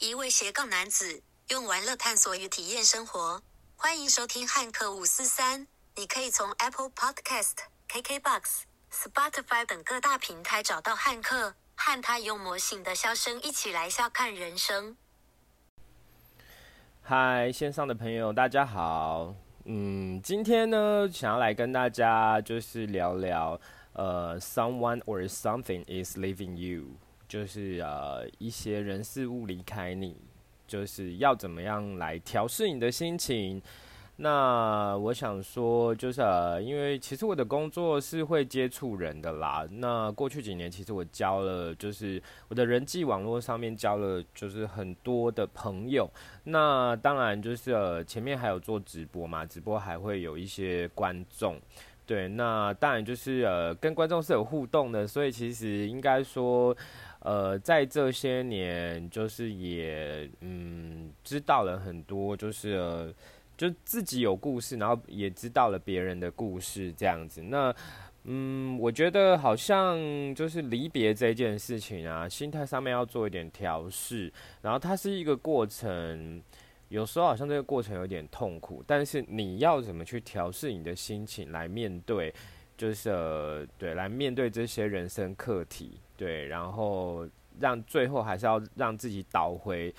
一位斜杠男子用玩乐探索与体验生活。欢迎收听汉克五四三。你可以从 Apple Podcast、KKBox、Spotify 等各大平台找到汉克，和他用魔性的笑声一起来笑看人生。嗨，线上的朋友，大家好。嗯，今天呢，想要来跟大家就是聊聊，呃，someone or something is leaving you，就是呃一些人事物离开你，就是要怎么样来调试你的心情。那我想说，就是呃，因为其实我的工作是会接触人的啦。那过去几年，其实我交了，就是我的人际网络上面交了，就是很多的朋友。那当然就是呃，前面还有做直播嘛，直播还会有一些观众。对，那当然就是呃，跟观众是有互动的。所以其实应该说，呃，在这些年，就是也嗯，知道了很多，就是。就自己有故事，然后也知道了别人的故事，这样子。那，嗯，我觉得好像就是离别这件事情啊，心态上面要做一点调试。然后它是一个过程，有时候好像这个过程有点痛苦，但是你要怎么去调试你的心情来面对，就是呃对，来面对这些人生课题，对，然后让最后还是要让自己倒回。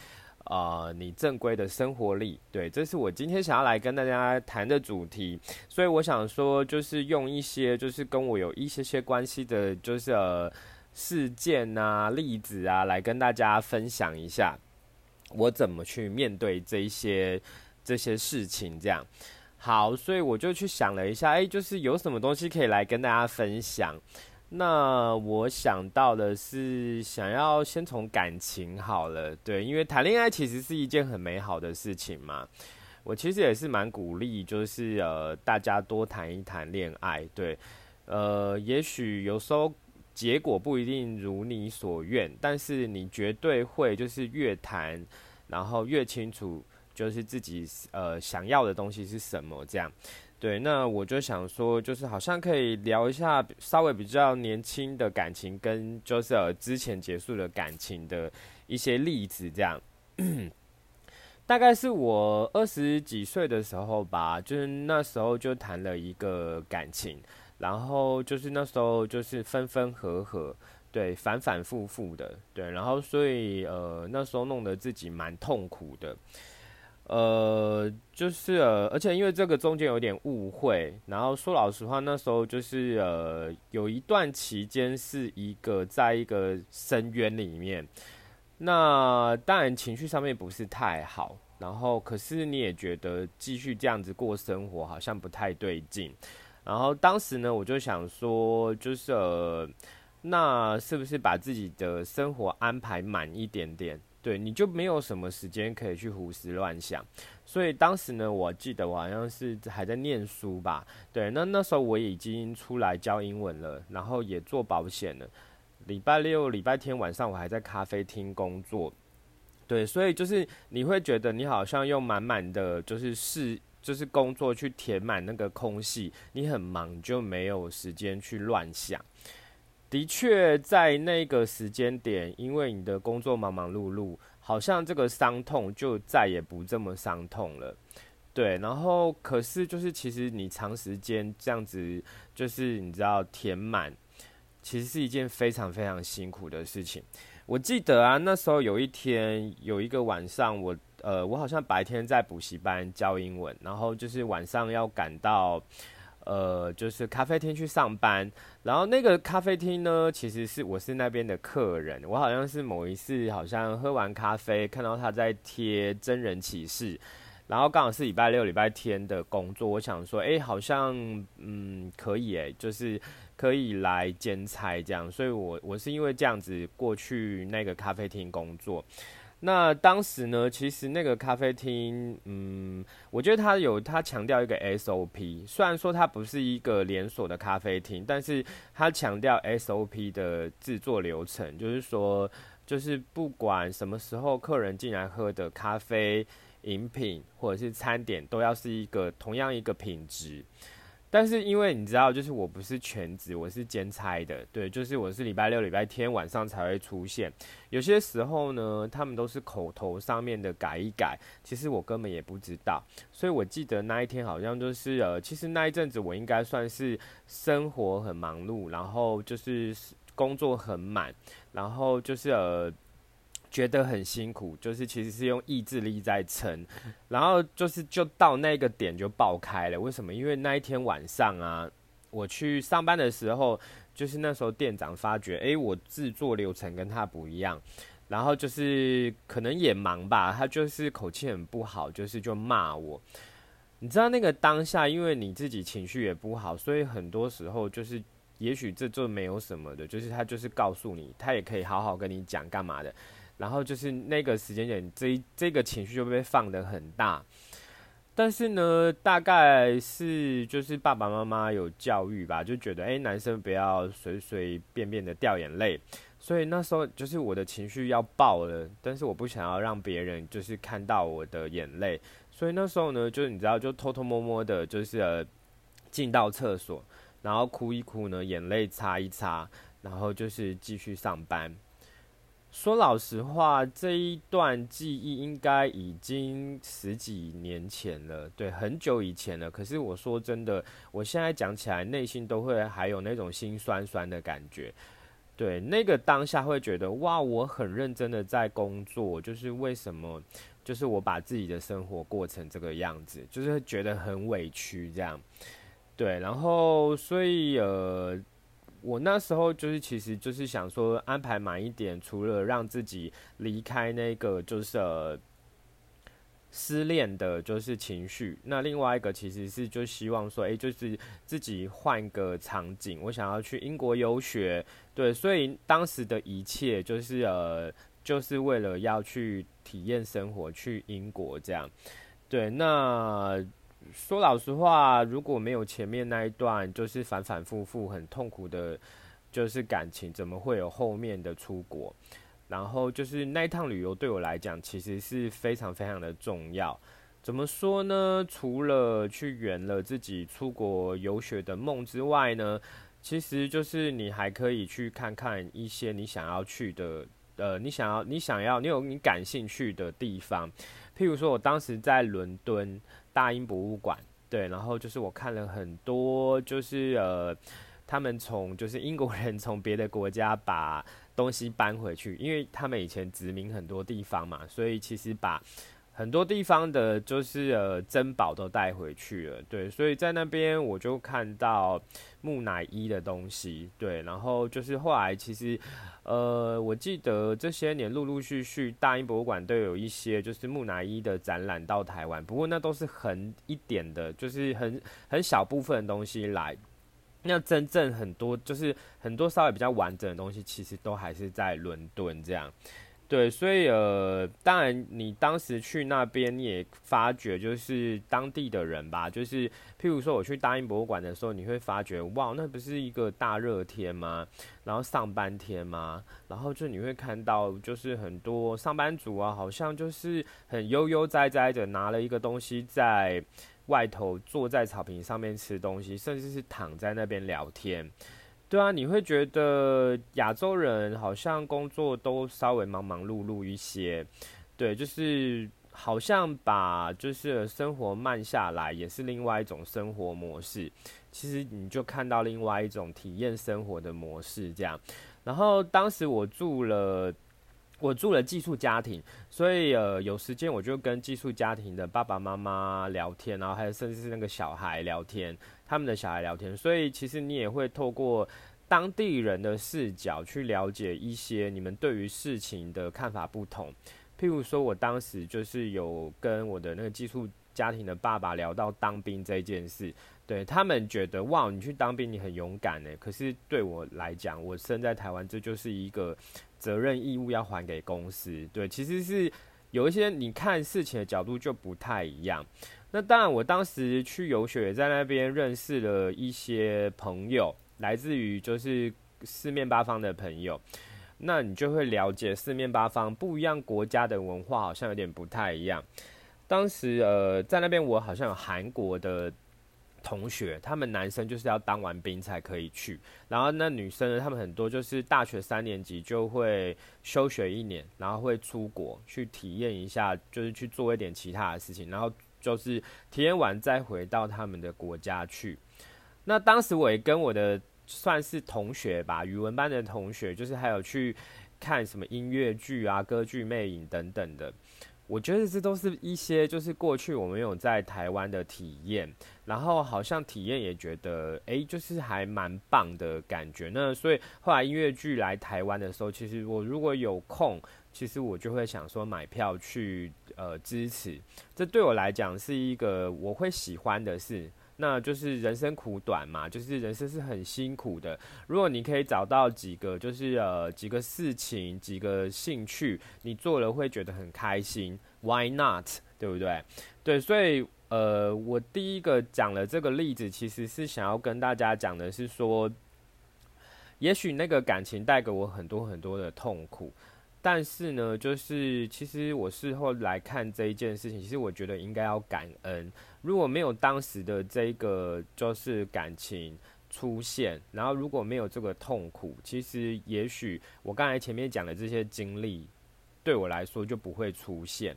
啊，你正规的生活力，对，这是我今天想要来跟大家谈的主题。所以我想说，就是用一些就是跟我有一些些关系的，就是呃事件啊、例子啊，来跟大家分享一下我怎么去面对这一些这些事情。这样好，所以我就去想了一下，哎，就是有什么东西可以来跟大家分享。那我想到的是，想要先从感情好了，对，因为谈恋爱其实是一件很美好的事情嘛。我其实也是蛮鼓励，就是呃，大家多谈一谈恋爱，对，呃，也许有时候结果不一定如你所愿，但是你绝对会就是越谈，然后越清楚，就是自己呃想要的东西是什么这样。对，那我就想说，就是好像可以聊一下稍微比较年轻的感情，跟就是之前结束的感情的一些例子，这样。大概是我二十几岁的时候吧，就是那时候就谈了一个感情，然后就是那时候就是分分合合，对，反反复复的，对，然后所以呃那时候弄得自己蛮痛苦的。呃，就是，而且因为这个中间有点误会，然后说老实话，那时候就是呃，有一段期间是一个在一个深渊里面，那当然情绪上面不是太好，然后可是你也觉得继续这样子过生活好像不太对劲，然后当时呢，我就想说，就是呃，那是不是把自己的生活安排满一点点？对，你就没有什么时间可以去胡思乱想，所以当时呢，我记得我好像是还在念书吧。对，那那时候我已经出来教英文了，然后也做保险了。礼拜六、礼拜天晚上我还在咖啡厅工作。对，所以就是你会觉得你好像用满满的就是事，就是工作去填满那个空隙，你很忙就没有时间去乱想。的确，在那个时间点，因为你的工作忙忙碌碌，好像这个伤痛就再也不这么伤痛了。对，然后可是就是其实你长时间这样子，就是你知道填满，其实是一件非常非常辛苦的事情。我记得啊，那时候有一天有一个晚上，我呃，我好像白天在补习班教英文，然后就是晚上要赶到。呃，就是咖啡厅去上班，然后那个咖啡厅呢，其实是我是那边的客人，我好像是某一次好像喝完咖啡，看到他在贴真人启事，然后刚好是礼拜六、礼拜天的工作，我想说，哎，好像嗯可以哎，就是可以来兼差这样，所以我我是因为这样子过去那个咖啡厅工作。那当时呢，其实那个咖啡厅，嗯，我觉得它有它强调一个 SOP，虽然说它不是一个连锁的咖啡厅，但是它强调 SOP 的制作流程，就是说，就是不管什么时候客人进来喝的咖啡饮品或者是餐点，都要是一个同样一个品质。但是因为你知道，就是我不是全职，我是兼差的，对，就是我是礼拜六、礼拜天晚上才会出现。有些时候呢，他们都是口头上面的改一改，其实我根本也不知道。所以我记得那一天好像就是呃，其实那一阵子我应该算是生活很忙碌，然后就是工作很满，然后就是呃。觉得很辛苦，就是其实是用意志力在撑，然后就是就到那个点就爆开了。为什么？因为那一天晚上啊，我去上班的时候，就是那时候店长发觉，哎，我制作流程跟他不一样，然后就是可能也忙吧，他就是口气很不好，就是就骂我。你知道那个当下，因为你自己情绪也不好，所以很多时候就是，也许这就没有什么的，就是他就是告诉你，他也可以好好跟你讲干嘛的。然后就是那个时间点，这这个情绪就被放得很大。但是呢，大概是就是爸爸妈妈有教育吧，就觉得哎，男生不要随随便便的掉眼泪。所以那时候就是我的情绪要爆了，但是我不想要让别人就是看到我的眼泪。所以那时候呢，就是你知道，就偷偷摸摸的，就是进到厕所，然后哭一哭呢，眼泪擦一擦，然后就是继续上班。说老实话，这一段记忆应该已经十几年前了，对，很久以前了。可是我说真的，我现在讲起来，内心都会还有那种心酸酸的感觉。对，那个当下会觉得，哇，我很认真的在工作，就是为什么，就是我把自己的生活过成这个样子，就是觉得很委屈这样。对，然后所以呃。我那时候就是，其实就是想说安排满一点，除了让自己离开那个就是失恋的，就是情绪。那另外一个其实是就希望说，哎，就是自己换个场景，我想要去英国游学，对，所以当时的一切就是呃，就是为了要去体验生活，去英国这样，对，那。说老实话，如果没有前面那一段，就是反反复复很痛苦的，就是感情，怎么会有后面的出国？然后就是那一趟旅游对我来讲，其实是非常非常的重要。怎么说呢？除了去圆了自己出国游学的梦之外呢，其实就是你还可以去看看一些你想要去的，呃，你想要你想要你有你感兴趣的地方。譬如说，我当时在伦敦。大英博物馆，对，然后就是我看了很多，就是呃，他们从就是英国人从别的国家把东西搬回去，因为他们以前殖民很多地方嘛，所以其实把。很多地方的，就是呃珍宝都带回去了，对，所以在那边我就看到木乃伊的东西，对，然后就是后来其实，呃，我记得这些年陆陆续续大英博物馆都有一些就是木乃伊的展览到台湾，不过那都是很一点的，就是很很小部分的东西来，那真正很多就是很多稍微比较完整的东西，其实都还是在伦敦这样。对，所以呃，当然你当时去那边，也发觉就是当地的人吧，就是譬如说我去大英博物馆的时候，你会发觉哇，那不是一个大热天吗？然后上班天吗？然后就你会看到就是很多上班族啊，好像就是很悠悠哉哉的拿了一个东西在外头坐在草坪上面吃东西，甚至是躺在那边聊天。对啊，你会觉得亚洲人好像工作都稍微忙忙碌碌一些，对，就是好像把就是生活慢下来，也是另外一种生活模式。其实你就看到另外一种体验生活的模式这样。然后当时我住了，我住了寄宿家庭，所以呃有时间我就跟寄宿家庭的爸爸妈妈聊天，然后还有甚至是那个小孩聊天。他们的小孩聊天，所以其实你也会透过当地人的视角去了解一些你们对于事情的看法不同。譬如说，我当时就是有跟我的那个寄宿家庭的爸爸聊到当兵这件事，对他们觉得哇，你去当兵你很勇敢呢。可是对我来讲，我生在台湾，这就是一个责任义务要还给公司。对，其实是有一些你看事情的角度就不太一样。那当然，我当时去游学，在那边认识了一些朋友，来自于就是四面八方的朋友。那你就会了解四面八方不一样国家的文化，好像有点不太一样。当时呃，在那边我好像有韩国的同学，他们男生就是要当完兵才可以去，然后那女生呢，他们很多就是大学三年级就会休学一年，然后会出国去体验一下，就是去做一点其他的事情，然后就是体验完再回到他们的国家去。那当时我也跟我的算是同学吧，语文班的同学，就是还有去看什么音乐剧啊、歌剧魅影等等的。我觉得这都是一些就是过去我们有在台湾的体验，然后好像体验也觉得哎，就是还蛮棒的感觉。那所以后来音乐剧来台湾的时候，其实我如果有空，其实我就会想说买票去呃支持。这对我来讲是一个我会喜欢的事。那就是人生苦短嘛，就是人生是很辛苦的。如果你可以找到几个，就是呃几个事情、几个兴趣，你做了会觉得很开心，Why not？对不对？对，所以呃，我第一个讲了这个例子，其实是想要跟大家讲的是说，也许那个感情带给我很多很多的痛苦。但是呢，就是其实我事后来看这一件事情，其实我觉得应该要感恩。如果没有当时的这个就是感情出现，然后如果没有这个痛苦，其实也许我刚才前面讲的这些经历，对我来说就不会出现。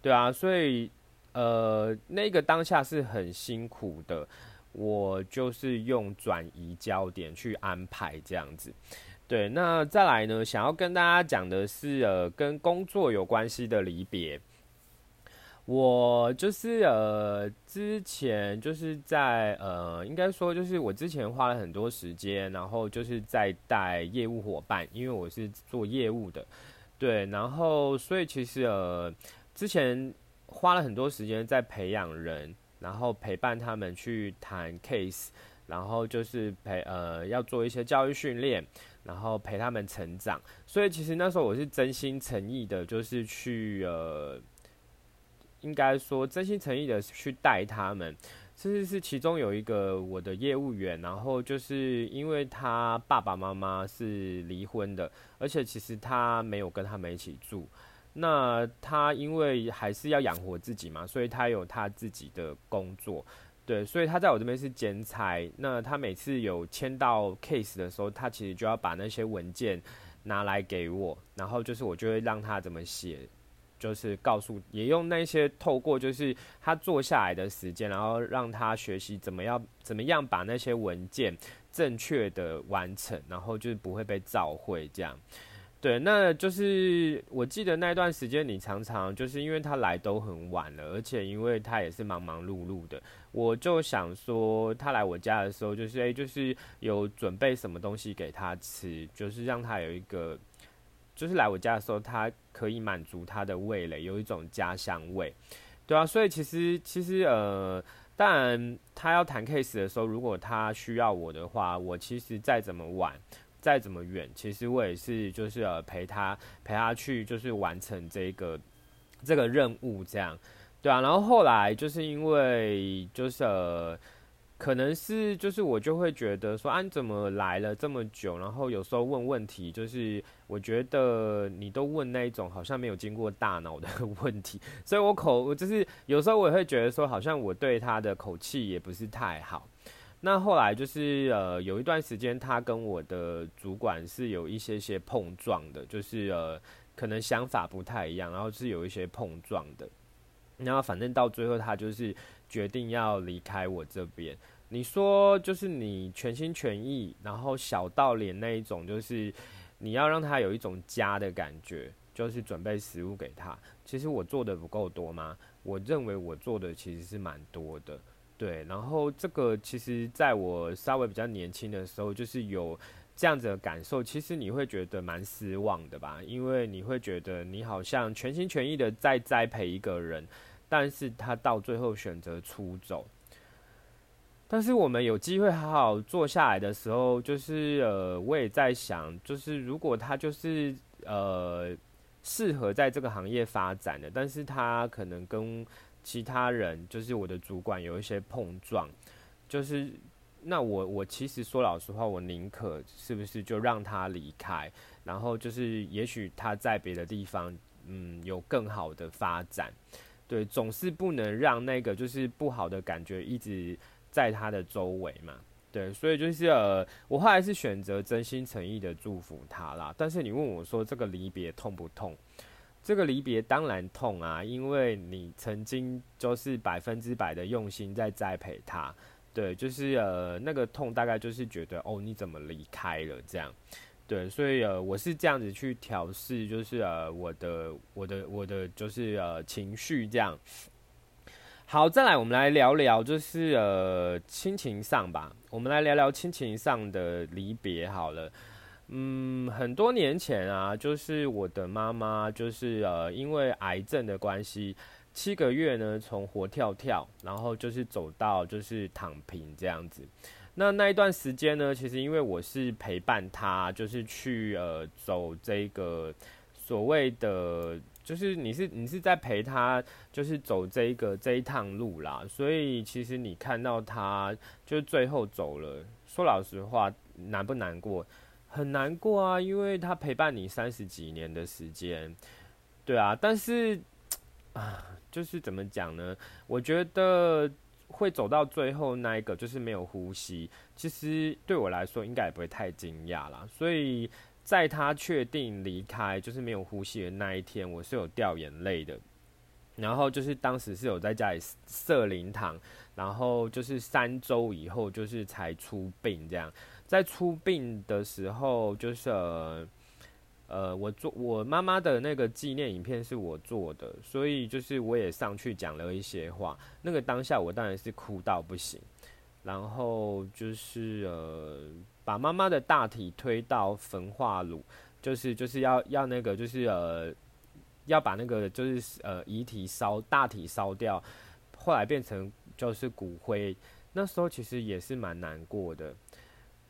对啊，所以呃，那个当下是很辛苦的，我就是用转移焦点去安排这样子。对，那再来呢？想要跟大家讲的是，呃，跟工作有关系的离别。我就是呃，之前就是在呃，应该说就是我之前花了很多时间，然后就是在带业务伙伴，因为我是做业务的，对，然后所以其实呃，之前花了很多时间在培养人，然后陪伴他们去谈 case，然后就是陪呃，要做一些教育训练。然后陪他们成长，所以其实那时候我是真心诚意的，就是去呃，应该说真心诚意的去带他们。甚至是其中有一个我的业务员，然后就是因为他爸爸妈妈是离婚的，而且其实他没有跟他们一起住。那他因为还是要养活自己嘛，所以他有他自己的工作。对，所以他在我这边是兼差。那他每次有签到 case 的时候，他其实就要把那些文件拿来给我，然后就是我就会让他怎么写，就是告诉，也用那些透过就是他坐下来的时间，然后让他学习怎么样怎么样把那些文件正确的完成，然后就是不会被召回这样。对，那就是我记得那段时间，你常常就是因为他来都很晚了，而且因为他也是忙忙碌碌的，我就想说他来我家的时候，就是诶，就是有准备什么东西给他吃，就是让他有一个，就是来我家的时候，他可以满足他的味蕾，有一种家乡味，对啊，所以其实其实呃，当然他要谈 case 的时候，如果他需要我的话，我其实再怎么晚。再怎么远，其实我也是，就是呃陪他陪他去，就是完成这个这个任务，这样，对啊。然后后来就是因为就是呃，可能是就是我就会觉得说，啊，你怎么来了这么久？然后有时候问问题，就是我觉得你都问那一种好像没有经过大脑的 问题，所以我口我就是有时候我也会觉得说，好像我对他的口气也不是太好。那后来就是呃，有一段时间，他跟我的主管是有一些些碰撞的，就是呃，可能想法不太一样，然后是有一些碰撞的。然后反正到最后，他就是决定要离开我这边。你说，就是你全心全意，然后小到连那一种，就是你要让他有一种家的感觉，就是准备食物给他。其实我做的不够多吗？我认为我做的其实是蛮多的。对，然后这个其实在我稍微比较年轻的时候，就是有这样子的感受。其实你会觉得蛮失望的吧？因为你会觉得你好像全心全意的在栽培一个人，但是他到最后选择出走。但是我们有机会好好坐下来的时候，就是呃，我也在想，就是如果他就是呃适合在这个行业发展的，但是他可能跟其他人就是我的主管有一些碰撞，就是那我我其实说老实话，我宁可是不是就让他离开，然后就是也许他在别的地方嗯有更好的发展，对，总是不能让那个就是不好的感觉一直在他的周围嘛。对，所以就是呃，我后来是选择真心诚意的祝福他啦。但是你问我说这个离别痛不痛？这个离别当然痛啊，因为你曾经就是百分之百的用心在栽培他。对，就是呃，那个痛大概就是觉得哦，你怎么离开了这样？对，所以呃，我是这样子去调试，就是呃，我的我的我的就是呃情绪这样。好，再来，我们来聊聊，就是呃，亲情上吧。我们来聊聊亲情上的离别。好了，嗯，很多年前啊，就是我的妈妈，就是呃，因为癌症的关系，七个月呢，从活跳跳，然后就是走到就是躺平这样子。那那一段时间呢，其实因为我是陪伴他，就是去呃走这个所谓的。就是你是你是在陪他，就是走这个这一趟路啦，所以其实你看到他就最后走了，说老实话，难不难过？很难过啊，因为他陪伴你三十几年的时间，对啊，但是 啊，就是怎么讲呢？我觉得会走到最后那一个，就是没有呼吸，其实对我来说应该也不会太惊讶啦，所以。在他确定离开，就是没有呼吸的那一天，我是有掉眼泪的。然后就是当时是有在家里设灵堂，然后就是三周以后就是才出殡这样。在出殡的时候，就是呃，呃我做我妈妈的那个纪念影片是我做的，所以就是我也上去讲了一些话。那个当下我当然是哭到不行，然后就是呃。把妈妈的大体推到焚化炉，就是就是要要那个就是呃，要把那个就是呃遗体烧大体烧掉，后来变成就是骨灰。那时候其实也是蛮难过的，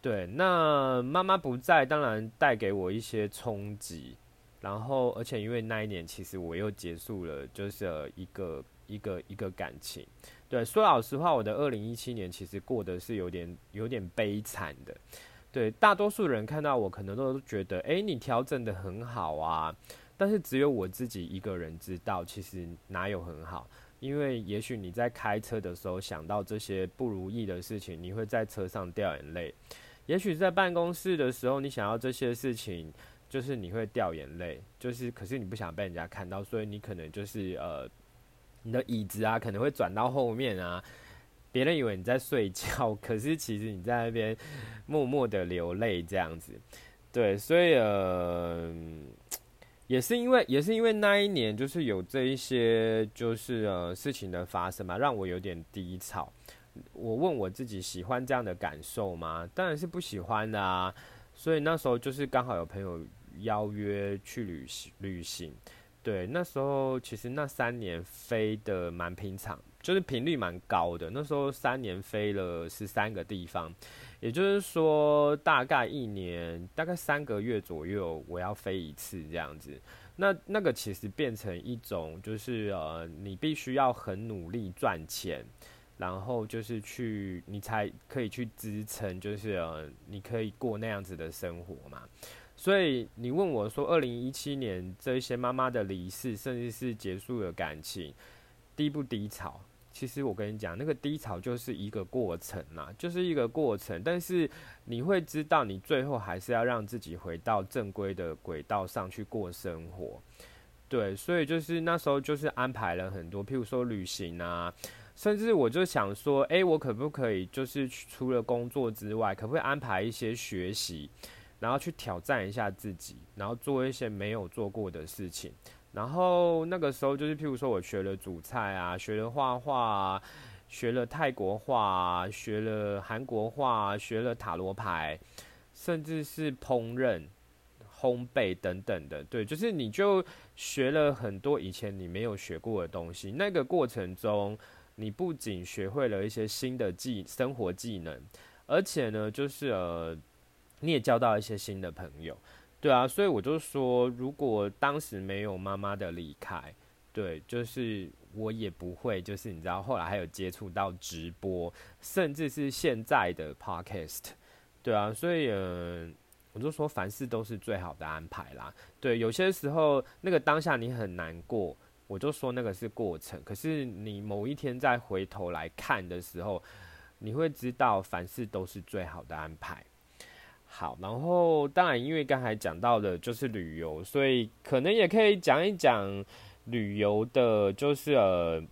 对。那妈妈不在，当然带给我一些冲击。然后，而且因为那一年其实我又结束了，就是一个一个一个感情。对，说老实话，我的二零一七年其实过得是有点有点悲惨的。对，大多数人看到我，可能都觉得，哎，你调整的很好啊。但是只有我自己一个人知道，其实哪有很好？因为也许你在开车的时候想到这些不如意的事情，你会在车上掉眼泪；也许在办公室的时候，你想要这些事情，就是你会掉眼泪。就是，可是你不想被人家看到，所以你可能就是呃。你的椅子啊，可能会转到后面啊，别人以为你在睡觉，可是其实你在那边默默的流泪这样子。对，所以呃，也是因为也是因为那一年就是有这一些就是呃事情的发生嘛，让我有点低潮。我问我自己喜欢这样的感受吗？当然是不喜欢的啊。所以那时候就是刚好有朋友邀约去旅行旅行。对，那时候其实那三年飞的蛮平常，就是频率蛮高的。那时候三年飞了十三个地方，也就是说大概一年大概三个月左右我要飞一次这样子。那那个其实变成一种就是呃，你必须要很努力赚钱，然后就是去你才可以去支撑，就是呃，你可以过那样子的生活嘛。所以你问我说，二零一七年这一些妈妈的离世，甚至是结束了感情，低不低潮？其实我跟你讲，那个低潮就是一个过程嘛，就是一个过程。但是你会知道，你最后还是要让自己回到正规的轨道上去过生活。对，所以就是那时候就是安排了很多，譬如说旅行啊，甚至我就想说，诶，我可不可以就是除了工作之外，可不可以安排一些学习？然后去挑战一下自己，然后做一些没有做过的事情。然后那个时候就是，譬如说我学了煮菜啊，学了画画，啊学了泰国画，学了韩国画，学了塔罗牌，甚至是烹饪、烘焙等等的。对，就是你就学了很多以前你没有学过的东西。那个过程中，你不仅学会了一些新的技生活技能，而且呢，就是呃。你也交到一些新的朋友，对啊，所以我就说，如果当时没有妈妈的离开，对，就是我也不会，就是你知道，后来还有接触到直播，甚至是现在的 podcast，对啊，所以嗯，我就说凡事都是最好的安排啦。对，有些时候那个当下你很难过，我就说那个是过程，可是你某一天再回头来看的时候。你会知道凡事都是最好的安排。好，然后当然因为刚才讲到的就是旅游，所以可能也可以讲一讲旅游的，就是呃。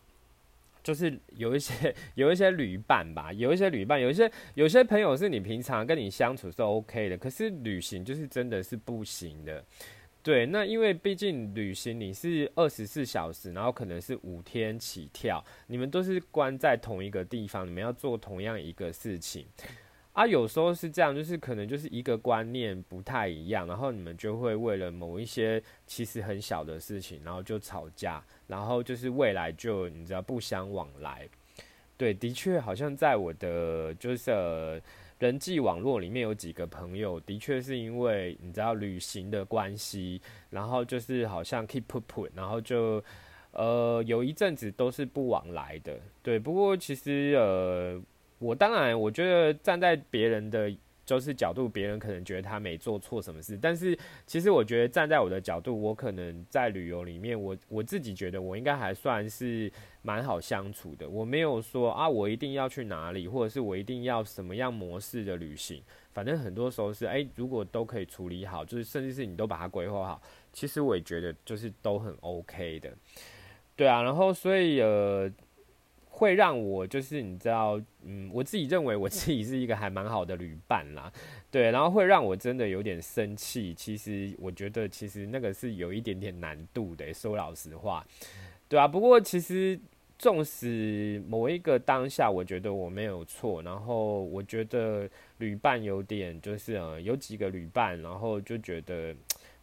就是有一些 有一些旅伴吧，有一些旅伴，有一些有些朋友是你平常跟你相处是 OK 的，可是旅行就是真的是不行的。对，那因为毕竟旅行你是二十四小时，然后可能是五天起跳，你们都是关在同一个地方，你们要做同样一个事情。啊，有时候是这样，就是可能就是一个观念不太一样，然后你们就会为了某一些其实很小的事情，然后就吵架，然后就是未来就你知道不相往来。对，的确好像在我的就是人际网络里面有几个朋友，的确是因为你知道旅行的关系，然后就是好像 keep put put，然后就呃有一阵子都是不往来的。对，不过其实呃。我当然，我觉得站在别人的就是角度，别人可能觉得他没做错什么事，但是其实我觉得站在我的角度，我可能在旅游里面，我我自己觉得我应该还算是蛮好相处的。我没有说啊，我一定要去哪里，或者是我一定要什么样模式的旅行。反正很多时候是，哎，如果都可以处理好，就是甚至是你都把它规划好，其实我也觉得就是都很 OK 的。对啊，然后所以呃。会让我就是你知道，嗯，我自己认为我自己是一个还蛮好的旅伴啦，对，然后会让我真的有点生气。其实我觉得其实那个是有一点点难度的，说老实话，对啊。不过其实纵使某一个当下，我觉得我没有错，然后我觉得旅伴有点就是呃有几个旅伴，然后就觉得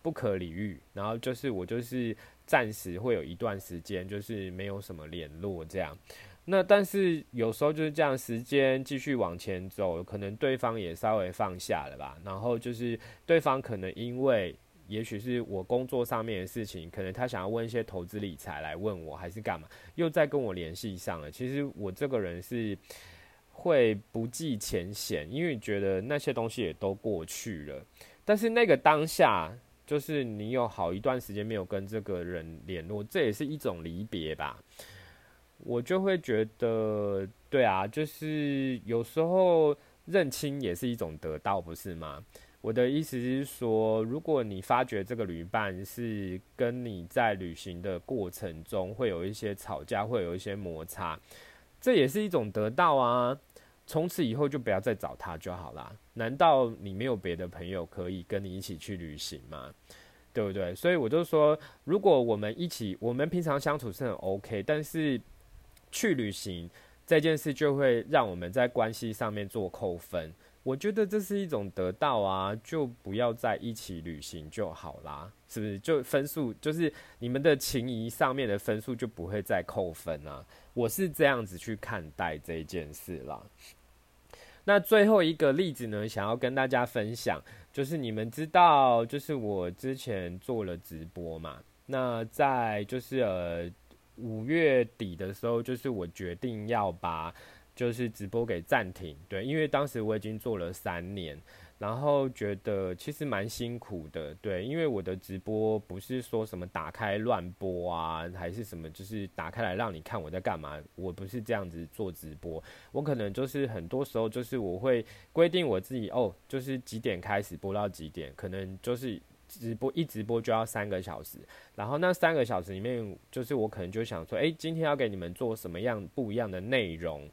不可理喻，然后就是我就是暂时会有一段时间就是没有什么联络这样。那但是有时候就是这样，时间继续往前走，可能对方也稍微放下了吧。然后就是对方可能因为，也许是我工作上面的事情，可能他想要问一些投资理财来问我，还是干嘛，又再跟我联系上了。其实我这个人是会不计前嫌，因为觉得那些东西也都过去了。但是那个当下，就是你有好一段时间没有跟这个人联络，这也是一种离别吧。我就会觉得，对啊，就是有时候认清也是一种得到，不是吗？我的意思是说，如果你发觉这个旅伴是跟你在旅行的过程中会有一些吵架，会有一些摩擦，这也是一种得到啊。从此以后就不要再找他就好啦。难道你没有别的朋友可以跟你一起去旅行吗？对不对？所以我就说，如果我们一起，我们平常相处是很 OK，但是。去旅行这件事就会让我们在关系上面做扣分，我觉得这是一种得到啊，就不要在一起旅行就好啦，是不是？就分数就是你们的情谊上面的分数就不会再扣分啊，我是这样子去看待这件事啦。那最后一个例子呢，想要跟大家分享，就是你们知道，就是我之前做了直播嘛，那在就是呃。五月底的时候，就是我决定要把就是直播给暂停，对，因为当时我已经做了三年，然后觉得其实蛮辛苦的，对，因为我的直播不是说什么打开乱播啊，还是什么，就是打开来让你看我在干嘛，我不是这样子做直播，我可能就是很多时候就是我会规定我自己哦，就是几点开始播到几点，可能就是。直播一直播就要三个小时，然后那三个小时里面，就是我可能就想说，哎，今天要给你们做什么样不一样的内容，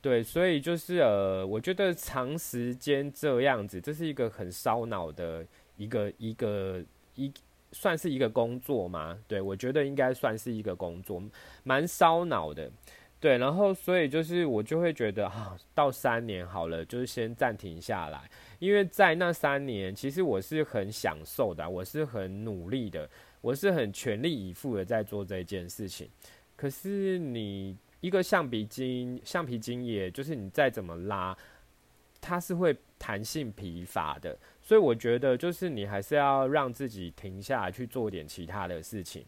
对，所以就是呃，我觉得长时间这样子，这是一个很烧脑的一个一个一，算是一个工作吗？对我觉得应该算是一个工作，蛮烧脑的。对，然后所以就是我就会觉得啊，到三年好了，就是先暂停下来，因为在那三年，其实我是很享受的，我是很努力的，我是很全力以赴的在做这件事情。可是你一个橡皮筋，橡皮筋也就是你再怎么拉，它是会弹性疲乏的，所以我觉得就是你还是要让自己停下来去做点其他的事情。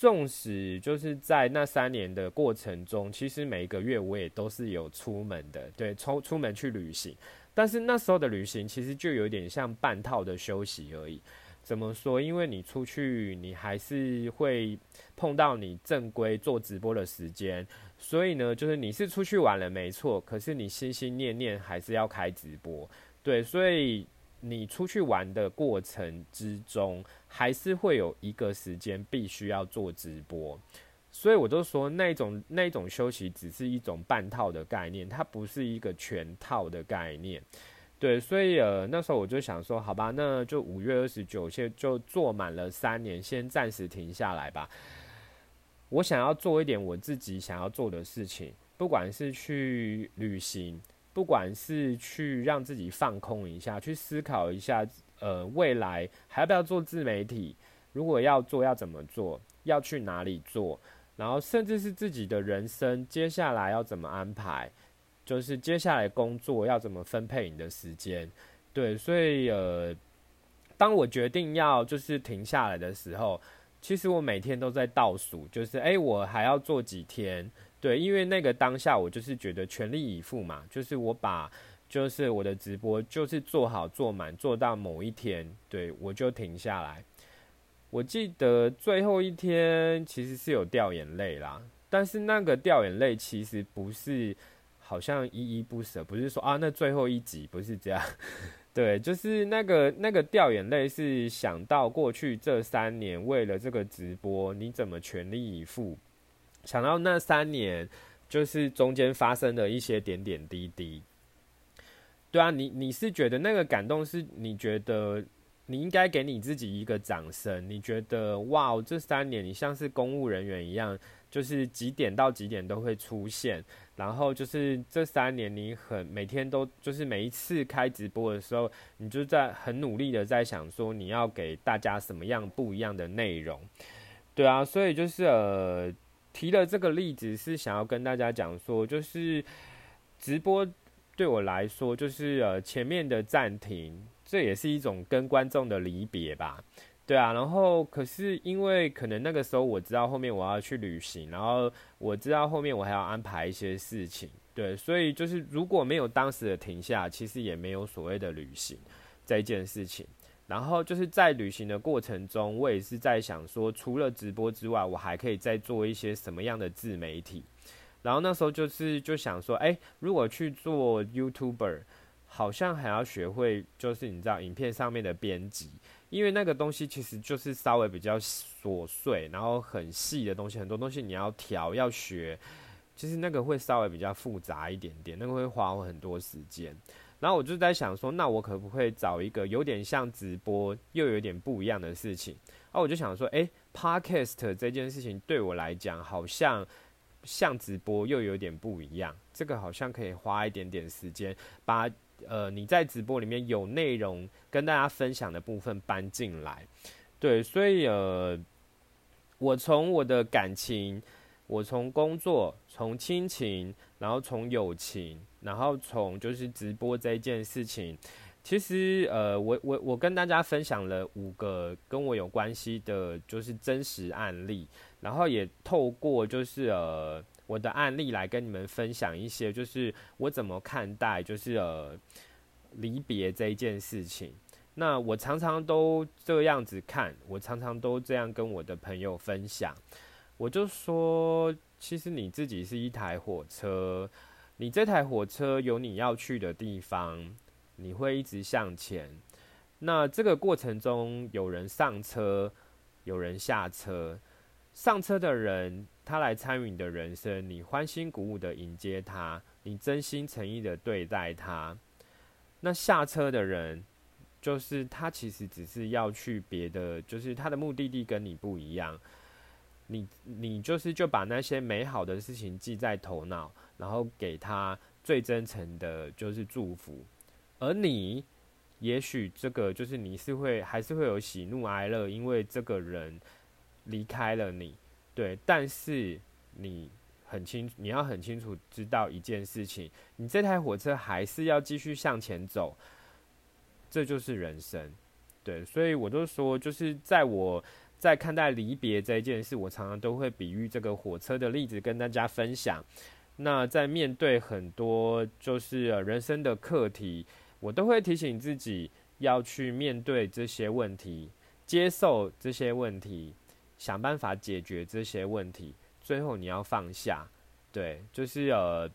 纵使就是在那三年的过程中，其实每一个月我也都是有出门的，对，出出门去旅行。但是那时候的旅行其实就有点像半套的休息而已。怎么说？因为你出去，你还是会碰到你正规做直播的时间，所以呢，就是你是出去玩了没错，可是你心心念念还是要开直播，对，所以你出去玩的过程之中，还是会有一个时间必须要做直播。所以我就说，那种那种休息只是一种半套的概念，它不是一个全套的概念。对，所以呃，那时候我就想说，好吧，那就五月二十九，先就做满了三年，先暂时停下来吧。我想要做一点我自己想要做的事情，不管是去旅行，不管是去让自己放空一下，去思考一下，呃，未来还要不要做自媒体？如果要做，要怎么做？要去哪里做？然后，甚至是自己的人生，接下来要怎么安排？就是接下来工作要怎么分配你的时间？对，所以呃，当我决定要就是停下来的时候，其实我每天都在倒数，就是诶，我还要做几天？对，因为那个当下我就是觉得全力以赴嘛，就是我把就是我的直播就是做好做满，做到某一天，对我就停下来。我记得最后一天其实是有掉眼泪啦，但是那个掉眼泪其实不是好像依依不舍，不是说啊那最后一集不是这样，对，就是那个那个掉眼泪是想到过去这三年为了这个直播你怎么全力以赴，想到那三年就是中间发生的一些点点滴滴，对啊，你你是觉得那个感动是你觉得？你应该给你自己一个掌声。你觉得哇，这三年你像是公务人员一样，就是几点到几点都会出现，然后就是这三年你很每天都就是每一次开直播的时候，你就在很努力的在想说你要给大家什么样不一样的内容。对啊，所以就是呃提了这个例子是想要跟大家讲说，就是直播对我来说就是呃前面的暂停。这也是一种跟观众的离别吧，对啊，然后可是因为可能那个时候我知道后面我要去旅行，然后我知道后面我还要安排一些事情，对，所以就是如果没有当时的停下，其实也没有所谓的旅行这一件事情。然后就是在旅行的过程中，我也是在想说，除了直播之外，我还可以再做一些什么样的自媒体。然后那时候就是就想说，哎，如果去做 YouTuber。好像还要学会，就是你知道影片上面的编辑，因为那个东西其实就是稍微比较琐碎，然后很细的东西，很多东西你要调要学，其实那个会稍微比较复杂一点点，那个会花我很多时间。然后我就在想说，那我可不可以找一个有点像直播又有点不一样的事情？啊，我就想说，诶 p o d c a s t 这件事情对我来讲好像像直播又有点不一样，这个好像可以花一点点时间把。呃，你在直播里面有内容跟大家分享的部分搬进来，对，所以呃，我从我的感情，我从工作，从亲情，然后从友情，然后从就是直播这件事情，其实呃，我我我跟大家分享了五个跟我有关系的，就是真实案例，然后也透过就是呃。我的案例来跟你们分享一些，就是我怎么看待，就是呃离别这一件事情。那我常常都这样子看，我常常都这样跟我的朋友分享。我就说，其实你自己是一台火车，你这台火车有你要去的地方，你会一直向前。那这个过程中，有人上车，有人下车，上车的人。他来参与你的人生，你欢欣鼓舞的迎接他，你真心诚意的对待他。那下车的人，就是他其实只是要去别的，就是他的目的地跟你不一样。你你就是就把那些美好的事情记在头脑，然后给他最真诚的，就是祝福。而你，也许这个就是你是会还是会有喜怒哀乐，因为这个人离开了你。对，但是你很清，你要很清楚知道一件事情，你这台火车还是要继续向前走，这就是人生。对，所以我都说，就是在我在看待离别这一件事，我常常都会比喻这个火车的例子跟大家分享。那在面对很多就是人生的课题，我都会提醒自己要去面对这些问题。接受这些问题，想办法解决这些问题，最后你要放下，对，就是呃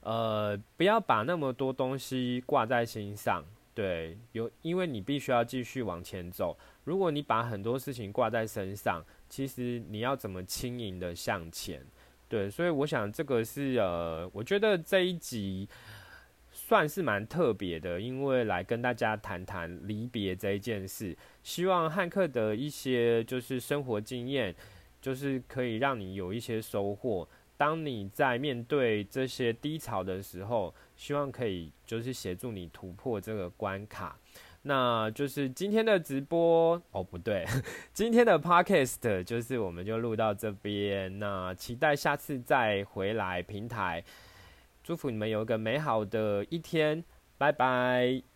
呃，不要把那么多东西挂在心上，对，有因为你必须要继续往前走。如果你把很多事情挂在身上，其实你要怎么轻盈的向前？对，所以我想这个是呃，我觉得这一集算是蛮特别的，因为来跟大家谈谈离别这一件事。希望汉克的一些就是生活经验，就是可以让你有一些收获。当你在面对这些低潮的时候，希望可以就是协助你突破这个关卡。那就是今天的直播哦，不对，今天的 podcast 就是我们就录到这边。那期待下次再回来平台，祝福你们有一个美好的一天，拜拜。